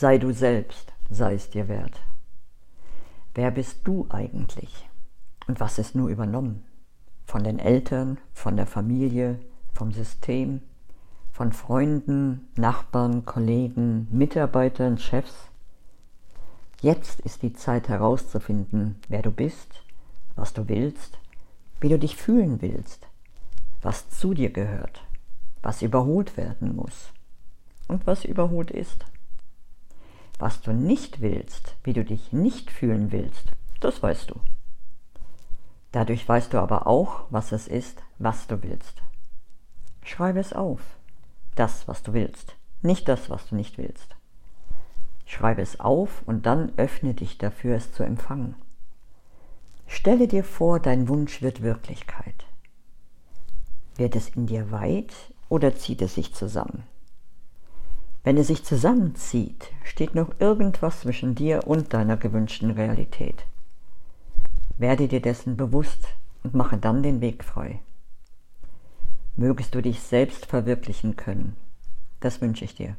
Sei du selbst, sei es dir wert. Wer bist du eigentlich? Und was ist nur übernommen? Von den Eltern, von der Familie, vom System, von Freunden, Nachbarn, Kollegen, Mitarbeitern, Chefs? Jetzt ist die Zeit herauszufinden, wer du bist, was du willst, wie du dich fühlen willst, was zu dir gehört, was überholt werden muss und was überholt ist. Was du nicht willst, wie du dich nicht fühlen willst, das weißt du. Dadurch weißt du aber auch, was es ist, was du willst. Schreibe es auf. Das, was du willst, nicht das, was du nicht willst. Schreibe es auf und dann öffne dich dafür, es zu empfangen. Stelle dir vor, dein Wunsch wird Wirklichkeit. Wird es in dir weit oder zieht es sich zusammen? Wenn es sich zusammenzieht, steht noch irgendwas zwischen dir und deiner gewünschten Realität. Werde dir dessen bewusst und mache dann den Weg frei. Mögest du dich selbst verwirklichen können. Das wünsche ich dir.